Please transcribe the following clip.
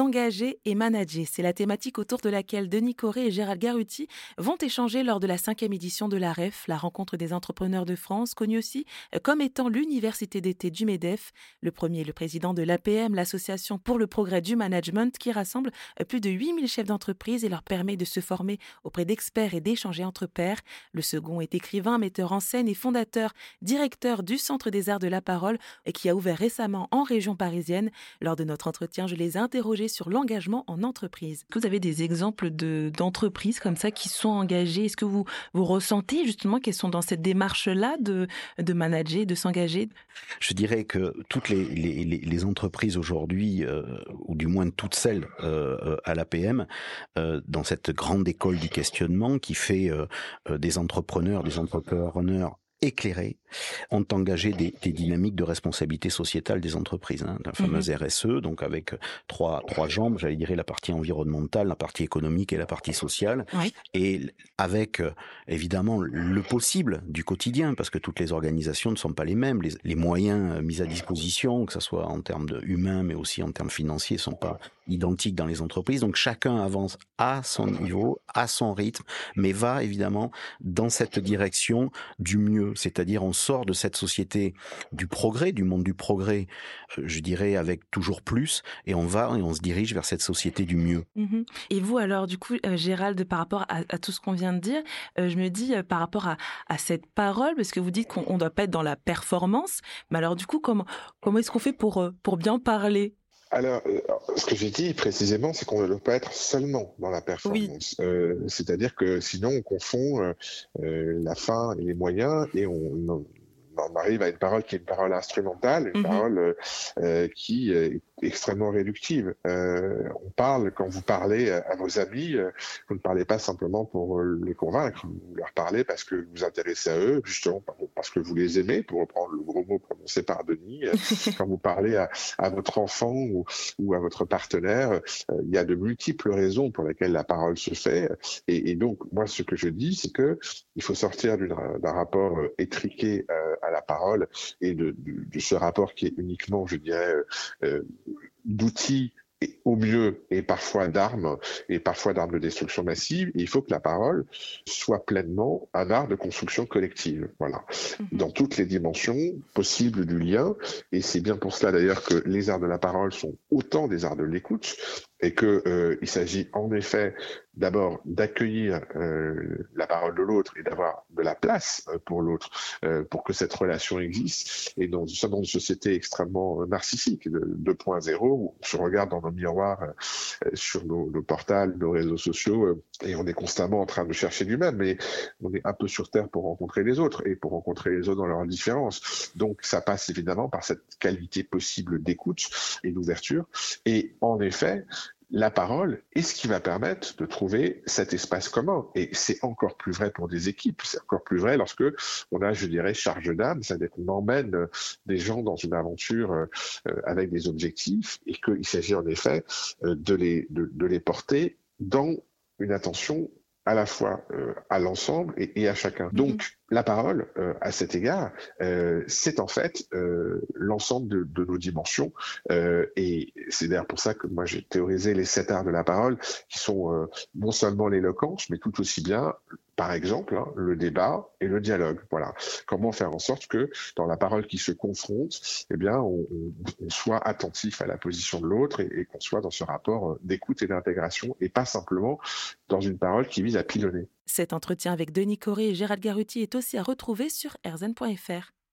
S'engager et manager, c'est la thématique autour de laquelle Denis Corré et Gérald Garuti vont échanger lors de la cinquième édition de la REF, la rencontre des entrepreneurs de France, connue aussi euh, comme étant l'université d'été du MEDEF. Le premier, le président de l'APM, l'association pour le progrès du management, qui rassemble euh, plus de 8000 chefs d'entreprise et leur permet de se former auprès d'experts et d'échanger entre pairs. Le second est écrivain, metteur en scène et fondateur, directeur du Centre des Arts de la Parole et qui a ouvert récemment en région parisienne. Lors de notre entretien, je les ai interrogés sur l'engagement en entreprise. Vous avez des exemples d'entreprises comme ça qui sont engagées? Est-ce que vous, vous ressentez justement qu'elles sont dans cette démarche-là de, de manager, de s'engager? Je dirais que toutes les, les, entreprises aujourd'hui, euh, ou du moins toutes celles euh, à l'APM, euh, dans cette grande école du questionnement qui fait des entrepreneurs, des entrepreneurs éclairés ont engagé des, des, dynamiques de responsabilité sociétale des entreprises, hein, la fameuse mhm. RSE, donc avec trois trois jambes, j'allais dire la partie environnementale, la partie économique et la partie sociale, oui. et avec euh, évidemment le possible du quotidien, parce que toutes les organisations ne sont pas les mêmes, les, les moyens euh, mis à disposition, que ce soit en termes de humains, mais aussi en termes financiers, sont pas identiques dans les entreprises. Donc chacun avance à son niveau, à son rythme, mais va évidemment dans cette direction du mieux, c'est-à-dire on sort de cette société du progrès, du monde du progrès, euh, je dirais avec toujours plus, et on va et on se dirige vers cette société du mieux. Mmh. Et vous alors, du coup, euh, Gérald, par rapport à, à, tout ce qu'on vient de dire, euh, je me dis par rapport à, à, cette parole, parce que vous dites qu'on ne doit pas être dans la performance, mais alors du coup, comment, comment est-ce qu'on fait pour, pour bien parler? Alors, ce que j'ai dit précisément, c'est qu'on ne doit pas être seulement dans la performance. Oui. Euh, C'est-à-dire que sinon, on confond euh, la fin et les moyens et on, on arrive à une parole qui est une parole instrumentale, une mmh. parole euh, qui est extrêmement réductive. Euh, on parle, quand vous parlez à vos amis, euh, vous ne parlez pas simplement pour les convaincre, vous leur parlez parce que vous vous intéressez à eux, justement parce que vous les aimez, pour reprendre le gros mot prononcé par Denis. Euh, quand vous parlez à, à votre enfant ou, ou, à votre partenaire, euh, il y a de multiples raisons pour lesquelles la parole se fait. Et, et donc, moi, ce que je dis, c'est que il faut sortir d'un rapport étriqué à la parole et de, de, de, ce rapport qui est uniquement, je dirais, euh, d'outils au mieux et parfois d'armes et parfois d'armes de destruction massive. Et il faut que la parole soit pleinement un art de construction collective. Voilà, mmh. dans toutes les dimensions possibles du lien. Et c'est bien pour cela d'ailleurs que les arts de la parole sont autant des arts de l'écoute et que euh, il s'agit en effet d'abord d'accueillir euh, la parole de l'autre et d'avoir de la place euh, pour l'autre euh, pour que cette relation existe. Et dans, dans une société extrêmement narcissique de 2.0 où on se regarde dans nos miroirs euh, sur nos, nos, nos réseaux sociaux euh, et on est constamment en train de chercher du même mais on est un peu sur terre pour rencontrer les autres et pour rencontrer les autres dans leur différence donc ça passe évidemment par cette qualité possible d'écoute et d'ouverture. Et en effet la parole est ce qui va permettre de trouver cet espace commun. Et c'est encore plus vrai pour des équipes, c'est encore plus vrai lorsque on a, je dirais, charge d'âme, c'est-à-dire qu'on emmène euh, des gens dans une aventure euh, avec des objectifs et qu'il s'agit en effet euh, de les, de, de les porter dans une attention à la fois euh, à l'ensemble et, et, à chacun. Mm -hmm. Donc la parole, euh, à cet égard, euh, c'est en fait euh, l'ensemble de, de, nos dimensions. Euh, et c'est d'ailleurs pour ça que moi j'ai théorisé les sept arts de la parole, qui sont euh, non seulement l'éloquence, mais tout aussi bien par exemple, hein, le débat et le dialogue. Voilà. Comment faire en sorte que dans la parole qui se confronte, eh bien, on, on soit attentif à la position de l'autre et, et qu'on soit dans ce rapport d'écoute et d'intégration et pas simplement dans une parole qui vise à pilonner. Cet entretien avec Denis Corré et Gérald Garuti est aussi à retrouver sur erzen.fr.